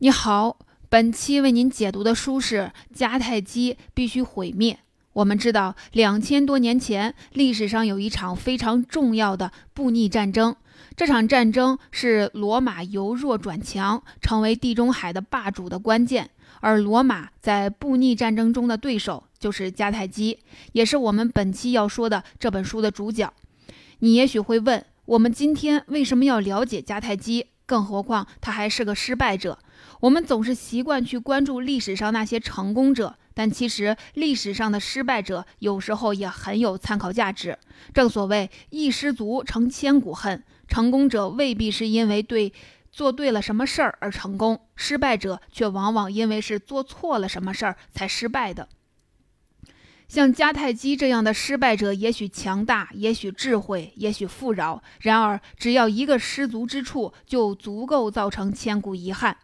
你好，本期为您解读的书是《迦太基必须毁灭》。我们知道，两千多年前，历史上有一场非常重要的布匿战争。这场战争是罗马由弱转强，成为地中海的霸主的关键。而罗马在布匿战争中的对手就是迦太基，也是我们本期要说的这本书的主角。你也许会问，我们今天为什么要了解迦太基？更何况他还是个失败者。我们总是习惯去关注历史上那些成功者，但其实历史上的失败者有时候也很有参考价值。正所谓一失足成千古恨，成功者未必是因为对做对了什么事儿而成功，失败者却往往因为是做错了什么事儿才失败的。像迦太基这样的失败者，也许强大，也许智慧，也许富饶，然而只要一个失足之处，就足够造成千古遗憾。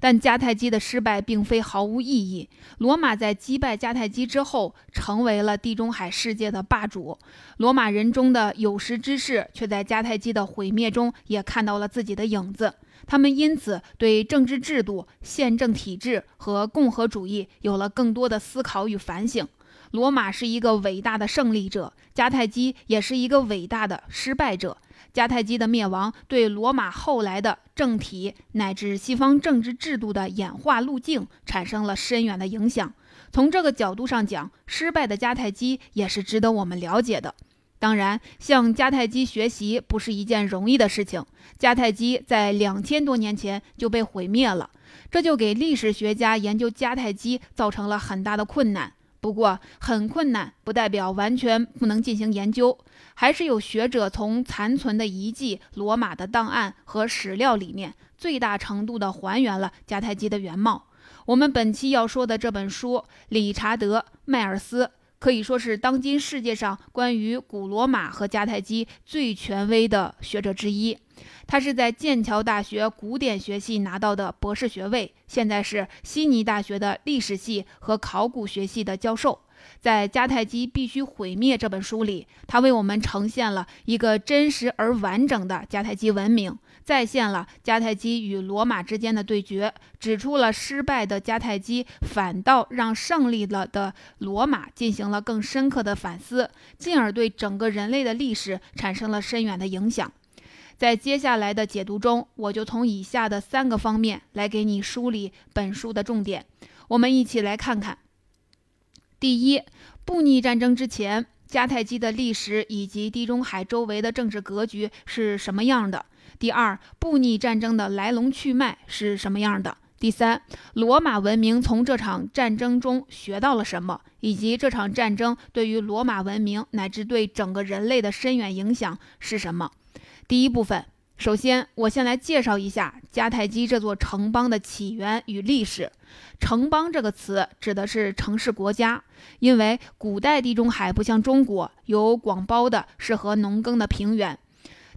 但迦太基的失败并非毫无意义。罗马在击败迦太基之后，成为了地中海世界的霸主。罗马人中的有识之士却在迦太基的毁灭中也看到了自己的影子。他们因此对政治制度、宪政体制和共和主义有了更多的思考与反省。罗马是一个伟大的胜利者，迦太基也是一个伟大的失败者。迦太基的灭亡对罗马后来的政体乃至西方政治制度的演化路径产生了深远的影响。从这个角度上讲，失败的迦太基也是值得我们了解的。当然，向迦太基学习不是一件容易的事情。迦太基在两千多年前就被毁灭了，这就给历史学家研究迦太基造成了很大的困难。不过，很困难不代表完全不能进行研究。还是有学者从残存的遗迹、罗马的档案和史料里面，最大程度地还原了迦太基的原貌。我们本期要说的这本书，理查德·迈尔斯可以说是当今世界上关于古罗马和迦太基最权威的学者之一。他是在剑桥大学古典学系拿到的博士学位，现在是悉尼大学的历史系和考古学系的教授。在《迦太基必须毁灭》这本书里，他为我们呈现了一个真实而完整的迦太基文明，再现了迦太基与罗马之间的对决，指出了失败的迦太基反倒让胜利了的罗马进行了更深刻的反思，进而对整个人类的历史产生了深远的影响。在接下来的解读中，我就从以下的三个方面来给你梳理本书的重点。我们一起来看看。第一，布匿战争之前，迦太基的历史以及地中海周围的政治格局是什么样的？第二，布匿战争的来龙去脉是什么样的？第三，罗马文明从这场战争中学到了什么，以及这场战争对于罗马文明乃至对整个人类的深远影响是什么？第一部分。首先，我先来介绍一下迦太基这座城邦的起源与历史。城邦这个词指的是城市国家，因为古代地中海不像中国有广袤的适合农耕的平原，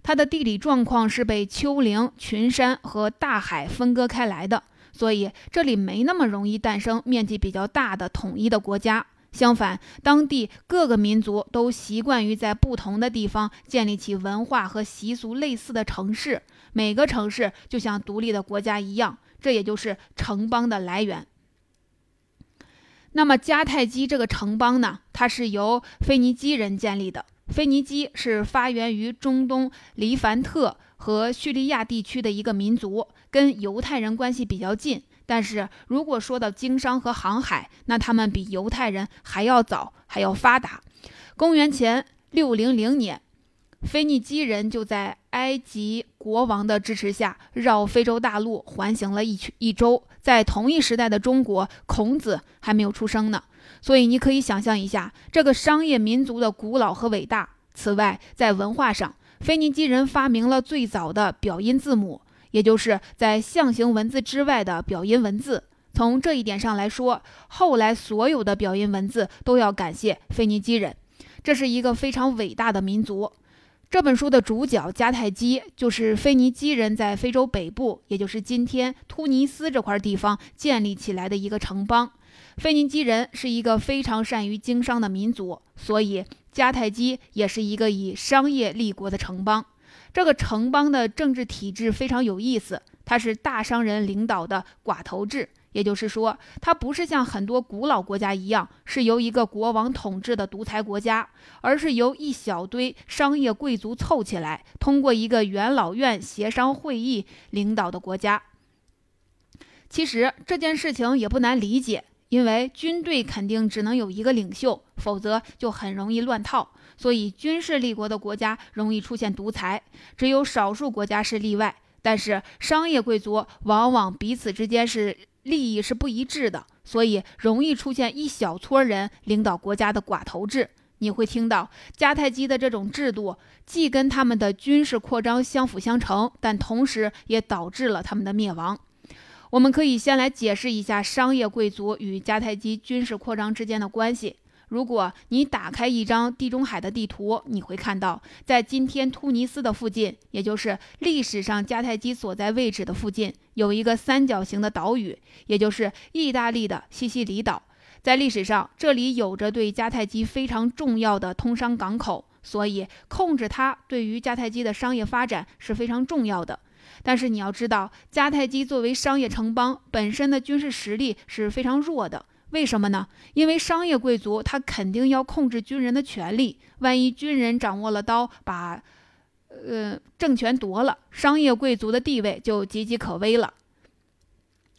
它的地理状况是被丘陵、群山和大海分割开来的，所以这里没那么容易诞生面积比较大的统一的国家。相反，当地各个民族都习惯于在不同的地方建立起文化和习俗类似的城市，每个城市就像独立的国家一样，这也就是城邦的来源。那么迦太基这个城邦呢？它是由腓尼基人建立的。腓尼基是发源于中东黎凡特和叙利亚地区的一个民族，跟犹太人关系比较近。但是如果说到经商和航海，那他们比犹太人还要早，还要发达。公元前六零零年，腓尼基人就在埃及国王的支持下，绕非洲大陆环行了一圈一周。在同一时代的中国，孔子还没有出生呢。所以你可以想象一下这个商业民族的古老和伟大。此外，在文化上，腓尼基人发明了最早的表音字母。也就是在象形文字之外的表音文字。从这一点上来说，后来所有的表音文字都要感谢腓尼基人。这是一个非常伟大的民族。这本书的主角迦太基就是腓尼基人在非洲北部，也就是今天突尼斯这块地方建立起来的一个城邦。腓尼基人是一个非常善于经商的民族，所以迦太基也是一个以商业立国的城邦。这个城邦的政治体制非常有意思，它是大商人领导的寡头制。也就是说，它不是像很多古老国家一样是由一个国王统治的独裁国家，而是由一小堆商业贵族凑起来，通过一个元老院协商会议领导的国家。其实这件事情也不难理解，因为军队肯定只能有一个领袖，否则就很容易乱套。所以军事立国的国家容易出现独裁，只有少数国家是例外。但是商业贵族往往彼此之间是。利益是不一致的，所以容易出现一小撮人领导国家的寡头制。你会听到迦太基的这种制度，既跟他们的军事扩张相辅相成，但同时也导致了他们的灭亡。我们可以先来解释一下商业贵族与迦太基军事扩张之间的关系。如果你打开一张地中海的地图，你会看到，在今天突尼斯的附近，也就是历史上迦太基所在位置的附近，有一个三角形的岛屿，也就是意大利的西西里岛。在历史上，这里有着对迦太基非常重要的通商港口，所以控制它对于迦太基的商业发展是非常重要的。但是你要知道，迦太基作为商业城邦，本身的军事实力是非常弱的。为什么呢？因为商业贵族他肯定要控制军人的权利，万一军人掌握了刀，把呃政权夺了，商业贵族的地位就岌岌可危了。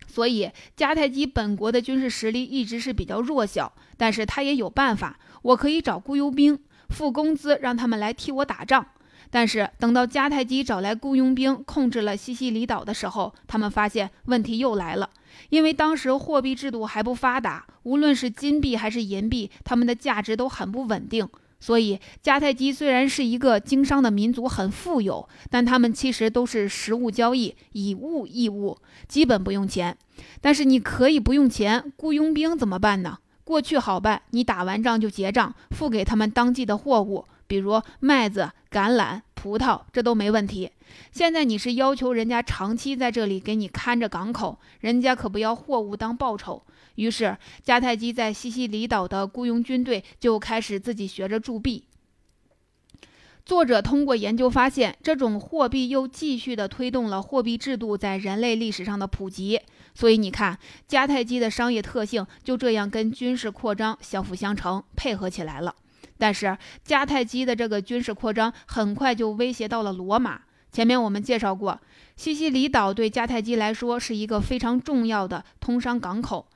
所以迦太基本国的军事实力一直是比较弱小，但是他也有办法，我可以找雇佣兵，付工资让他们来替我打仗。但是等到迦太基找来雇佣兵控制了西西里岛的时候，他们发现问题又来了。因为当时货币制度还不发达，无论是金币还是银币，它们的价值都很不稳定。所以，迦太基虽然是一个经商的民族，很富有，但他们其实都是实物交易，以物易物，基本不用钱。但是你可以不用钱，雇佣兵怎么办呢？过去好办，你打完仗就结账，付给他们当季的货物。比如麦子、橄榄、葡萄，这都没问题。现在你是要求人家长期在这里给你看着港口，人家可不要货物当报酬。于是迦太基在西西里岛的雇佣军队就开始自己学着铸币。作者通过研究发现，这种货币又继续的推动了货币制度在人类历史上的普及。所以你看，迦太基的商业特性就这样跟军事扩张相辅相成，配合起来了。但是迦太基的这个军事扩张很快就威胁到了罗马。前面我们介绍过，西西里岛对迦太基来说是一个非常重要的通商港口。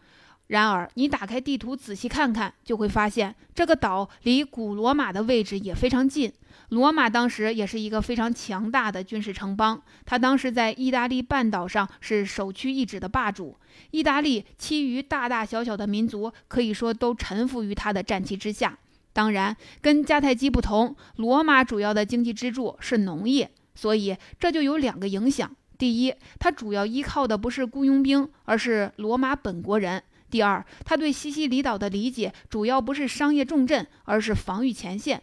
然而，你打开地图仔细看看，就会发现这个岛离古罗马的位置也非常近。罗马当时也是一个非常强大的军事城邦，它当时在意大利半岛上是首屈一指的霸主。意大利其余大大小小的民族可以说都臣服于他的战旗之下。当然，跟迦太基不同，罗马主要的经济支柱是农业，所以这就有两个影响：第一，它主要依靠的不是雇佣兵，而是罗马本国人；第二，他对西西里岛的理解主要不是商业重镇，而是防御前线。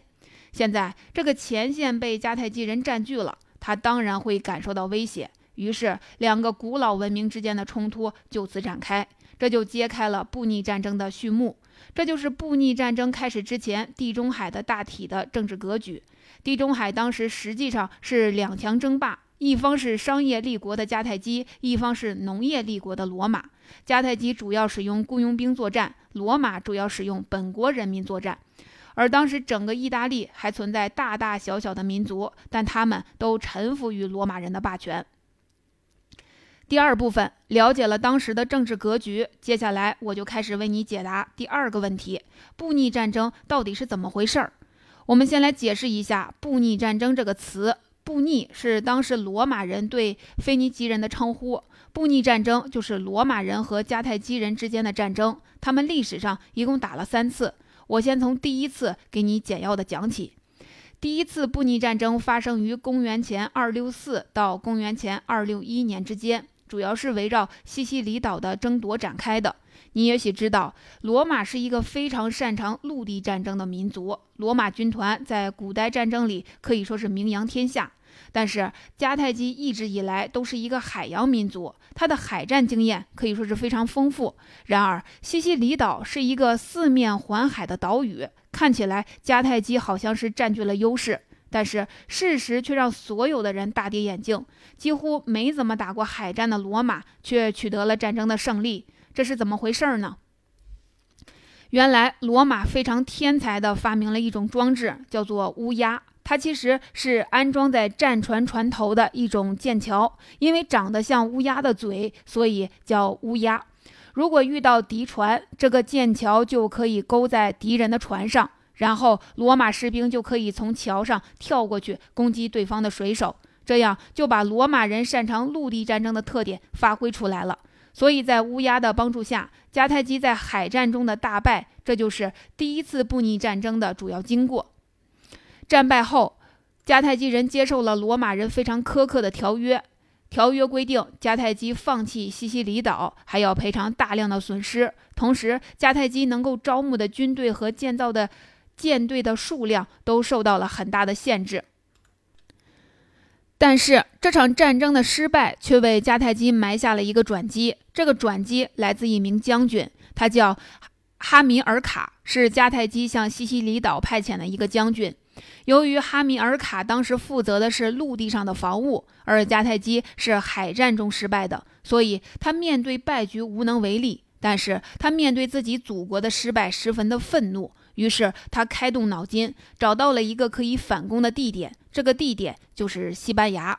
现在这个前线被迦太基人占据了，他当然会感受到威胁，于是两个古老文明之间的冲突就此展开，这就揭开了布匿战争的序幕。这就是布匿战争开始之前，地中海的大体的政治格局。地中海当时实际上是两强争霸，一方是商业立国的迦太基，一方是农业立国的罗马。迦太基主要使用雇佣兵作战，罗马主要使用本国人民作战。而当时整个意大利还存在大大小小的民族，但他们都臣服于罗马人的霸权。第二部分了解了当时的政治格局，接下来我就开始为你解答第二个问题：布匿战争到底是怎么回事儿？我们先来解释一下“布匿战争”这个词。布匿是当时罗马人对腓尼基人的称呼。布匿战争就是罗马人和迦太基人之间的战争，他们历史上一共打了三次。我先从第一次给你简要的讲起。第一次布匿战争发生于公元前二六四到公元前二六一年之间。主要是围绕西西里岛的争夺展开的。你也许知道，罗马是一个非常擅长陆地战争的民族。罗马军团在古代战争里可以说是名扬天下。但是迦太基一直以来都是一个海洋民族，它的海战经验可以说是非常丰富。然而，西西里岛是一个四面环海的岛屿，看起来迦太基好像是占据了优势。但是事实却让所有的人大跌眼镜，几乎没怎么打过海战的罗马却取得了战争的胜利，这是怎么回事呢？原来罗马非常天才的发明了一种装置，叫做乌鸦。它其实是安装在战船船头的一种剑桥，因为长得像乌鸦的嘴，所以叫乌鸦。如果遇到敌船，这个剑桥就可以勾在敌人的船上，然后罗马士兵就可以从桥上跳过去攻击对方的水手，这样就把罗马人擅长陆地战争的特点发挥出来了。所以在乌鸦的帮助下，迦太基在海战中的大败，这就是第一次布匿战争的主要经过。战败后，迦太基人接受了罗马人非常苛刻的条约。条约规定，迦太基放弃西西里岛，还要赔偿大量的损失。同时，迦太基能够招募的军队和建造的舰队的数量都受到了很大的限制。但是，这场战争的失败却为迦太基埋下了一个转机。这个转机来自一名将军，他叫哈米尔卡，是迦太基向西西里岛派遣的一个将军。由于哈米尔卡当时负责的是陆地上的防务，而迦太基是海战中失败的，所以他面对败局无能为力。但是他面对自己祖国的失败十分的愤怒，于是他开动脑筋，找到了一个可以反攻的地点。这个地点就是西班牙。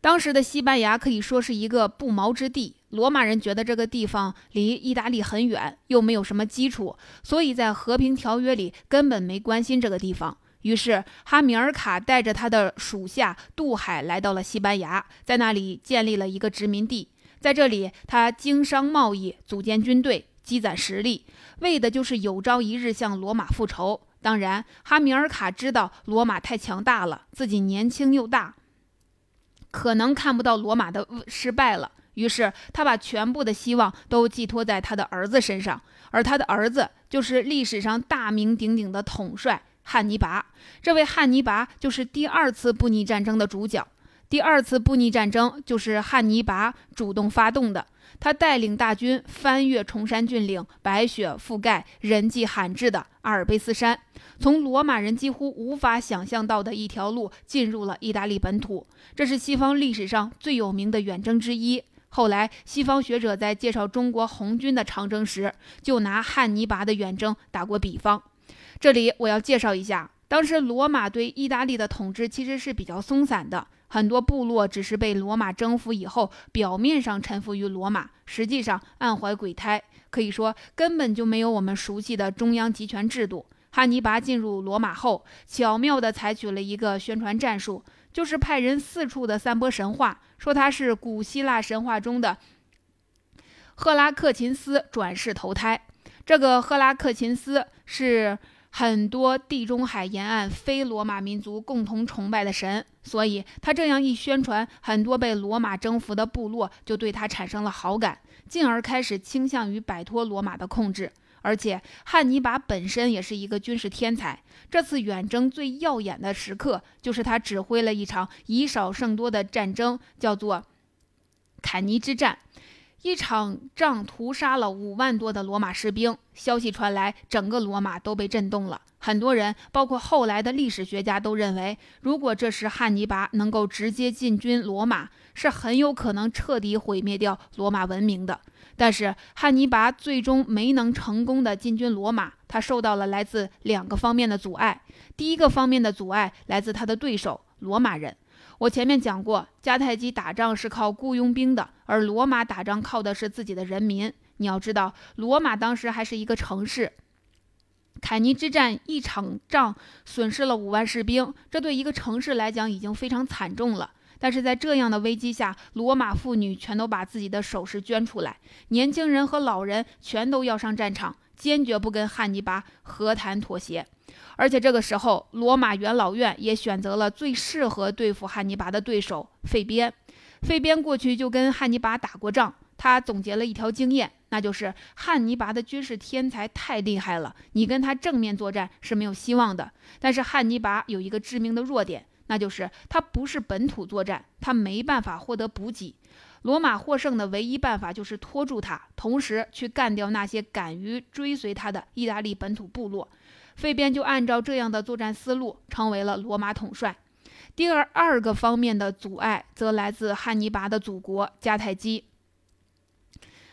当时的西班牙可以说是一个不毛之地。罗马人觉得这个地方离意大利很远，又没有什么基础，所以在和平条约里根本没关心这个地方。于是，哈米尔卡带着他的属下渡海来到了西班牙，在那里建立了一个殖民地。在这里，他经商贸易，组建军队，积攒实力，为的就是有朝一日向罗马复仇。当然，哈米尔卡知道罗马太强大了，自己年轻又大，可能看不到罗马的失败了。于是，他把全部的希望都寄托在他的儿子身上，而他的儿子就是历史上大名鼎鼎的统帅。汉尼拔，这位汉尼拔就是第二次布匿战争的主角。第二次布匿战争就是汉尼拔主动发动的。他带领大军翻越崇山峻岭、白雪覆盖、人迹罕至的阿尔卑斯山，从罗马人几乎无法想象到的一条路进入了意大利本土。这是西方历史上最有名的远征之一。后来，西方学者在介绍中国红军的长征时，就拿汉尼拔的远征打过比方。这里我要介绍一下，当时罗马对意大利的统治其实是比较松散的，很多部落只是被罗马征服以后，表面上臣服于罗马，实际上暗怀鬼胎，可以说根本就没有我们熟悉的中央集权制度。汉尼拔进入罗马后，巧妙地采取了一个宣传战术，就是派人四处的散播神话，说他是古希腊神话中的赫拉克勤斯转世投胎。这个赫拉克勤斯是。很多地中海沿岸非罗马民族共同崇拜的神，所以他这样一宣传，很多被罗马征服的部落就对他产生了好感，进而开始倾向于摆脱罗马的控制。而且汉尼拔本身也是一个军事天才，这次远征最耀眼的时刻就是他指挥了一场以少胜多的战争，叫做坎尼之战。一场仗屠杀了五万多的罗马士兵，消息传来，整个罗马都被震动了。很多人，包括后来的历史学家，都认为，如果这时汉尼拔能够直接进军罗马，是很有可能彻底毁灭掉罗马文明的。但是汉尼拔最终没能成功的进军罗马，他受到了来自两个方面的阻碍。第一个方面的阻碍来自他的对手罗马人。我前面讲过，迦太基打仗是靠雇佣兵的，而罗马打仗靠的是自己的人民。你要知道，罗马当时还是一个城市。凯尼之战一场仗损失了五万士兵，这对一个城市来讲已经非常惨重了。但是在这样的危机下，罗马妇女全都把自己的首饰捐出来，年轻人和老人全都要上战场，坚决不跟汉尼拔和谈妥协。而且这个时候，罗马元老院也选择了最适合对付汉尼拔的对手费边。费边过去就跟汉尼拔打过仗，他总结了一条经验，那就是汉尼拔的军事天才太厉害了，你跟他正面作战是没有希望的。但是汉尼拔有一个致命的弱点，那就是他不是本土作战，他没办法获得补给。罗马获胜的唯一办法就是拖住他，同时去干掉那些敢于追随他的意大利本土部落。费边就按照这样的作战思路，成为了罗马统帅。第二二个方面的阻碍，则来自汉尼拔的祖国迦太基。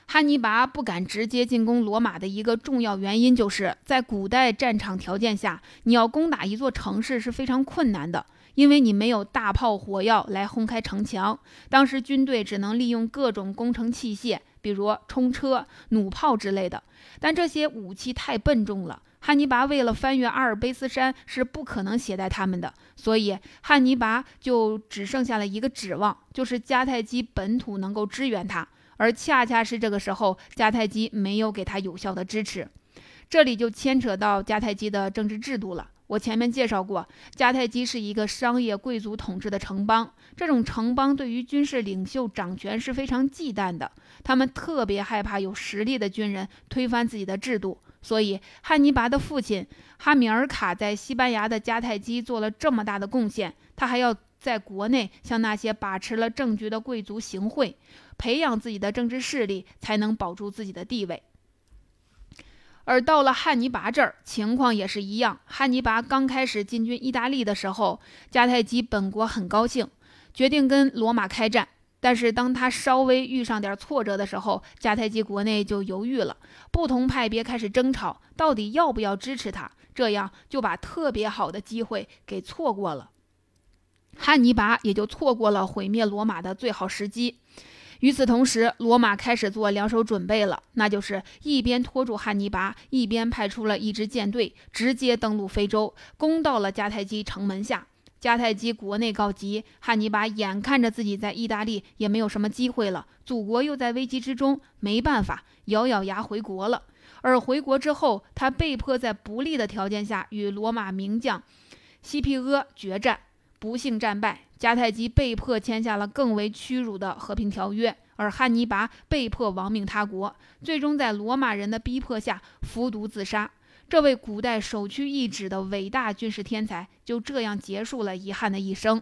汉尼拔不敢直接进攻罗马的一个重要原因，就是在古代战场条件下，你要攻打一座城市是非常困难的，因为你没有大炮火药来轰开城墙。当时军队只能利用各种工程器械，比如冲车、弩炮之类的，但这些武器太笨重了。汉尼拔为了翻越阿尔卑斯山是不可能携带他们的，所以汉尼拔就只剩下了一个指望，就是迦太基本土能够支援他。而恰恰是这个时候，迦太基没有给他有效的支持，这里就牵扯到迦太基的政治制度了。我前面介绍过，迦太基是一个商业贵族统治的城邦，这种城邦对于军事领袖掌权是非常忌惮的，他们特别害怕有实力的军人推翻自己的制度。所以，汉尼拔的父亲哈米尔卡在西班牙的迦太基做了这么大的贡献，他还要在国内向那些把持了政局的贵族行贿。培养自己的政治势力，才能保住自己的地位。而到了汉尼拔这儿，情况也是一样。汉尼拔刚开始进军意大利的时候，迦太基本国很高兴，决定跟罗马开战。但是当他稍微遇上点挫折的时候，迦太基国内就犹豫了，不同派别开始争吵，到底要不要支持他？这样就把特别好的机会给错过了。汉尼拔也就错过了毁灭罗马的最好时机。与此同时，罗马开始做两手准备了，那就是一边拖住汉尼拔，一边派出了一支舰队，直接登陆非洲，攻到了迦太基城门下。迦太基国内告急，汉尼拔眼看着自己在意大利也没有什么机会了，祖国又在危机之中，没办法，咬咬牙回国了。而回国之后，他被迫在不利的条件下与罗马名将西皮阿决战，不幸战败。迦太基被迫签下了更为屈辱的和平条约，而汉尼拔被迫亡命他国，最终在罗马人的逼迫下服毒自杀。这位古代首屈一指的伟大军事天才就这样结束了遗憾的一生。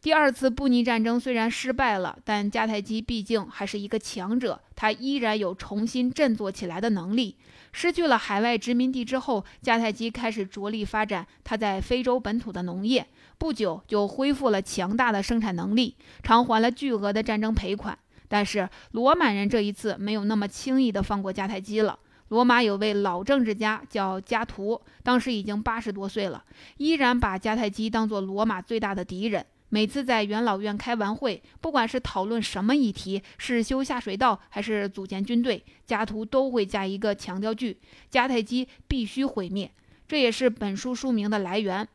第二次布匿战争虽然失败了，但迦太基毕竟还是一个强者，他依然有重新振作起来的能力。失去了海外殖民地之后，迦太基开始着力发展他在非洲本土的农业。不久就恢复了强大的生产能力，偿还了巨额的战争赔款。但是罗马人这一次没有那么轻易的放过迦太基了。罗马有位老政治家叫加图，当时已经八十多岁了，依然把迦太基当作罗马最大的敌人。每次在元老院开完会，不管是讨论什么议题，是修下水道还是组建军队，加图都会加一个强调句：迦太基必须毁灭。这也是本书书名的来源。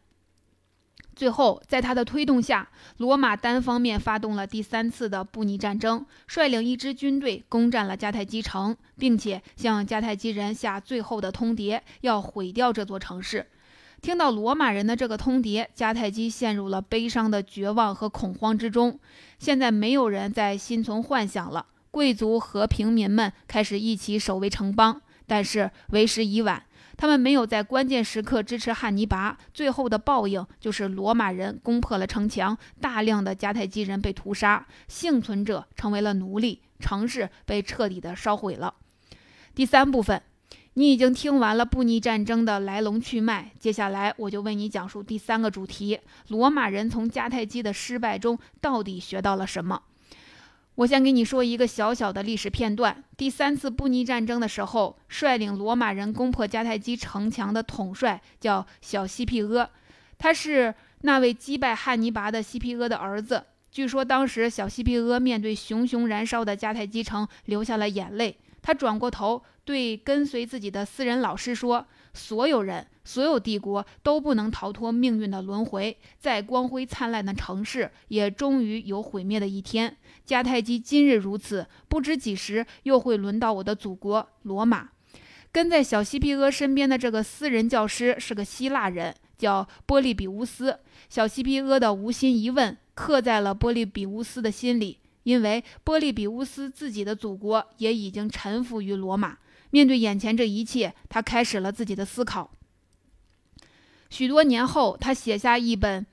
最后，在他的推动下，罗马单方面发动了第三次的布匿战争，率领一支军队攻占了迦太基城，并且向迦太基人下最后的通牒，要毁掉这座城市。听到罗马人的这个通牒，迦太基陷入了悲伤的绝望和恐慌之中。现在没有人再心存幻想了，贵族和平民们开始一起守卫城邦，但是为时已晚。他们没有在关键时刻支持汉尼拔，最后的报应就是罗马人攻破了城墙，大量的迦太基人被屠杀，幸存者成为了奴隶，城市被彻底的烧毁了。第三部分，你已经听完了布匿战争的来龙去脉，接下来我就为你讲述第三个主题：罗马人从迦太基的失败中到底学到了什么。我先给你说一个小小的历史片段。第三次布匿战争的时候，率领罗马人攻破迦太基城墙的统帅叫小西庇阿，他是那位击败汉尼拔的西庇阿的儿子。据说当时小西庇阿面对熊熊燃烧的迦太基城，流下了眼泪。他转过头对跟随自己的私人老师说：“所有人。”所有帝国都不能逃脱命运的轮回，再光辉灿烂的城市也终于有毁灭的一天。迦太基今日如此，不知几时又会轮到我的祖国罗马。跟在小西庇阿身边的这个私人教师是个希腊人，叫波利比乌斯。小西庇阿的无心一问刻在了波利比乌斯的心里，因为波利比乌斯自己的祖国也已经臣服于罗马。面对眼前这一切，他开始了自己的思考。许多年后，他写下一本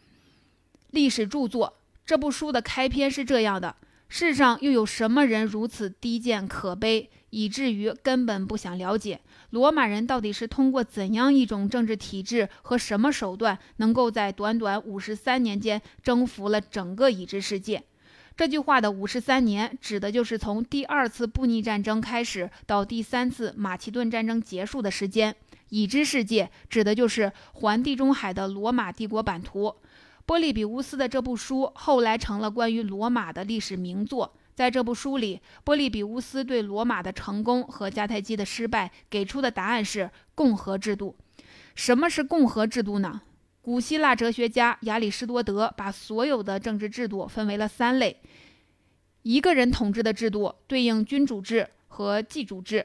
历史著作。这部书的开篇是这样的：世上又有什么人如此低贱可悲，以至于根本不想了解罗马人到底是通过怎样一种政治体制和什么手段，能够在短短五十三年间征服了整个已知世界？这句话的五十三年，指的就是从第二次布匿战争开始到第三次马其顿战争结束的时间。已知世界指的就是环地中海的罗马帝国版图。波利比乌斯的这部书后来成了关于罗马的历史名作。在这部书里，波利比乌斯对罗马的成功和迦太基的失败给出的答案是共和制度。什么是共和制度呢？古希腊哲学家亚里士多德把所有的政治制度分为了三类：一个人统治的制度对应君主制和祭主制；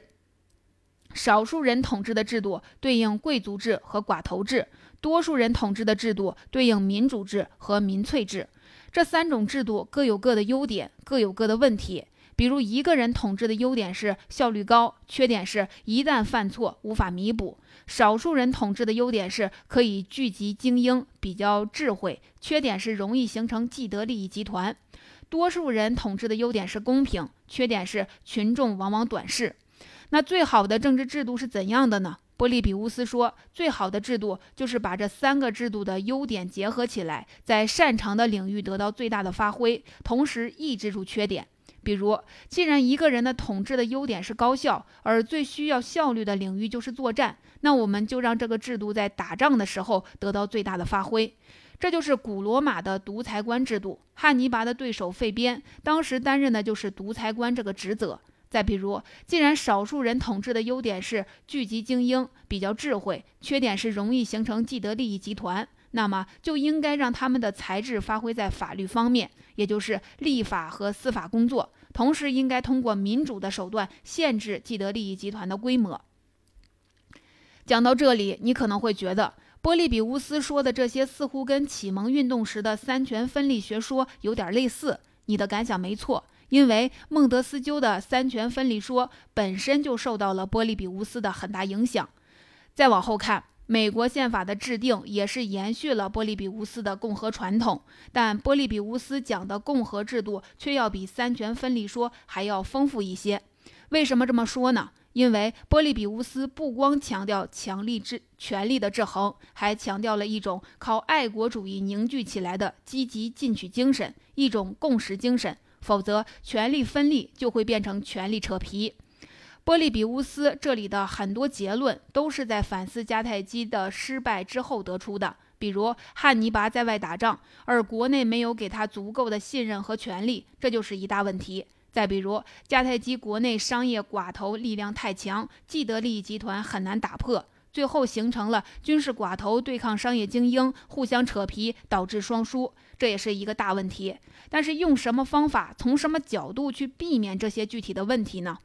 少数人统治的制度对应贵族制和寡头制。多数人统治的制度对应民主制和民粹制，这三种制度各有各的优点，各有各的问题。比如，一个人统治的优点是效率高，缺点是一旦犯错无法弥补；少数人统治的优点是可以聚集精英，比较智慧，缺点是容易形成既得利益集团；多数人统治的优点是公平，缺点是群众往往短视。那最好的政治制度是怎样的呢？波利比乌斯说：“最好的制度就是把这三个制度的优点结合起来，在擅长的领域得到最大的发挥，同时抑制住缺点。比如，既然一个人的统治的优点是高效，而最需要效率的领域就是作战，那我们就让这个制度在打仗的时候得到最大的发挥。这就是古罗马的独裁官制度。汉尼拔的对手费边当时担任的就是独裁官这个职责。”再比如，既然少数人统治的优点是聚集精英、比较智慧，缺点是容易形成既得利益集团，那么就应该让他们的才智发挥在法律方面，也就是立法和司法工作，同时应该通过民主的手段限制既得利益集团的规模。讲到这里，你可能会觉得波利比乌斯说的这些似乎跟启蒙运动时的三权分立学说有点类似。你的感想没错。因为孟德斯鸠的三权分立说本身就受到了波利比乌斯的很大影响。再往后看，美国宪法的制定也是延续了波利比乌斯的共和传统，但波利比乌斯讲的共和制度却要比三权分立说还要丰富一些。为什么这么说呢？因为波利比乌斯不光强调强力制权力的制衡，还强调了一种靠爱国主义凝聚起来的积极进取精神，一种共识精神。否则，权力分立就会变成权力扯皮。波利比乌斯这里的很多结论都是在反思迦太基的失败之后得出的，比如汉尼拔在外打仗，而国内没有给他足够的信任和权力，这就是一大问题。再比如迦太基国内商业寡头力量太强，既得利益集团很难打破。最后形成了军事寡头对抗商业精英，互相扯皮，导致双输，这也是一个大问题。但是用什么方法，从什么角度去避免这些具体的问题呢？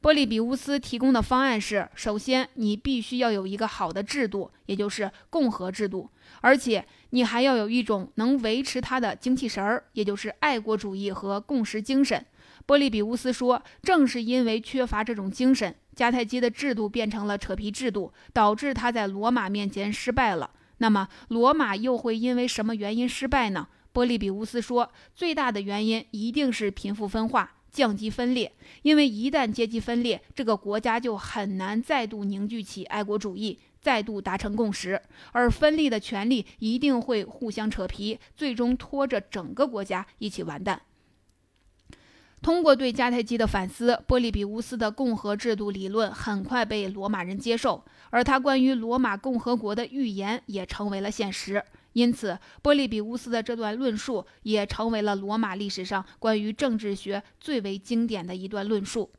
波利比乌斯提供的方案是：首先，你必须要有一个好的制度，也就是共和制度，而且你还要有一种能维持它的精气神儿，也就是爱国主义和共识精神。波利比乌斯说，正是因为缺乏这种精神。迦太基的制度变成了扯皮制度，导致他在罗马面前失败了。那么，罗马又会因为什么原因失败呢？波利比乌斯说，最大的原因一定是贫富分化、降级分裂。因为一旦阶级分裂，这个国家就很难再度凝聚起爱国主义，再度达成共识。而分立的权力一定会互相扯皮，最终拖着整个国家一起完蛋。通过对迦太基的反思，波利比乌斯的共和制度理论很快被罗马人接受，而他关于罗马共和国的预言也成为了现实。因此，波利比乌斯的这段论述也成为了罗马历史上关于政治学最为经典的一段论述。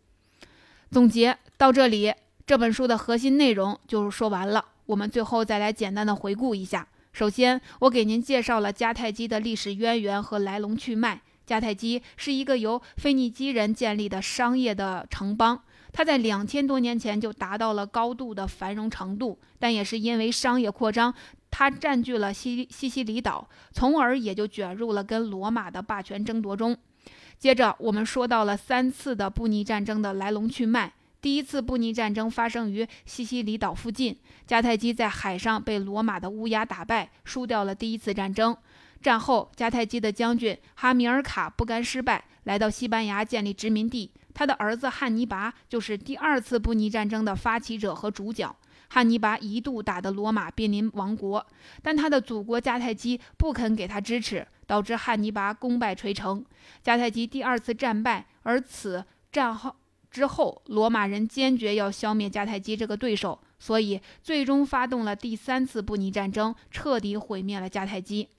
总结到这里，这本书的核心内容就说完了。我们最后再来简单的回顾一下。首先，我给您介绍了迦太基的历史渊源和来龙去脉。迦太基是一个由腓尼基人建立的商业的城邦，它在两千多年前就达到了高度的繁荣程度，但也是因为商业扩张，它占据了西西西里岛，从而也就卷入了跟罗马的霸权争夺中。接着，我们说到了三次的布匿战争的来龙去脉。第一次布匿战争发生于西西里岛附近，迦太基在海上被罗马的乌鸦打败，输掉了第一次战争。战后，迦太基的将军哈米尔卡不甘失败，来到西班牙建立殖民地。他的儿子汉尼拔就是第二次布匿战争的发起者和主角。汉尼拔一度打得罗马濒临亡国，但他的祖国迦太基不肯给他支持，导致汉尼拔功败垂成，迦太基第二次战败。而此战后之后，罗马人坚决要消灭迦太基这个对手，所以最终发动了第三次布匿战争，彻底毁灭了迦太基。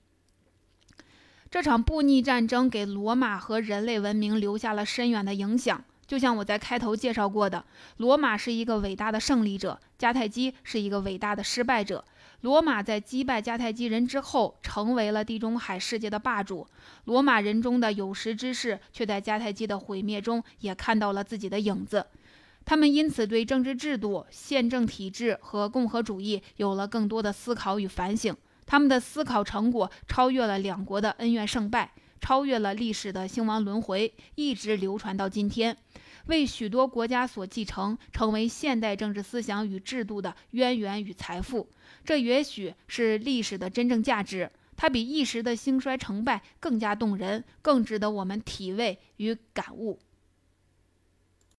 这场布匿战争给罗马和人类文明留下了深远的影响。就像我在开头介绍过的，罗马是一个伟大的胜利者，迦太基是一个伟大的失败者。罗马在击败迦太基人之后，成为了地中海世界的霸主。罗马人中的有识之士却在迦太基的毁灭中也看到了自己的影子，他们因此对政治制度、宪政体制和共和主义有了更多的思考与反省。他们的思考成果超越了两国的恩怨胜败。超越了历史的兴亡轮回，一直流传到今天，为许多国家所继承，成为现代政治思想与制度的渊源与财富。这也许是历史的真正价值，它比一时的兴衰成败更加动人，更值得我们体味与感悟。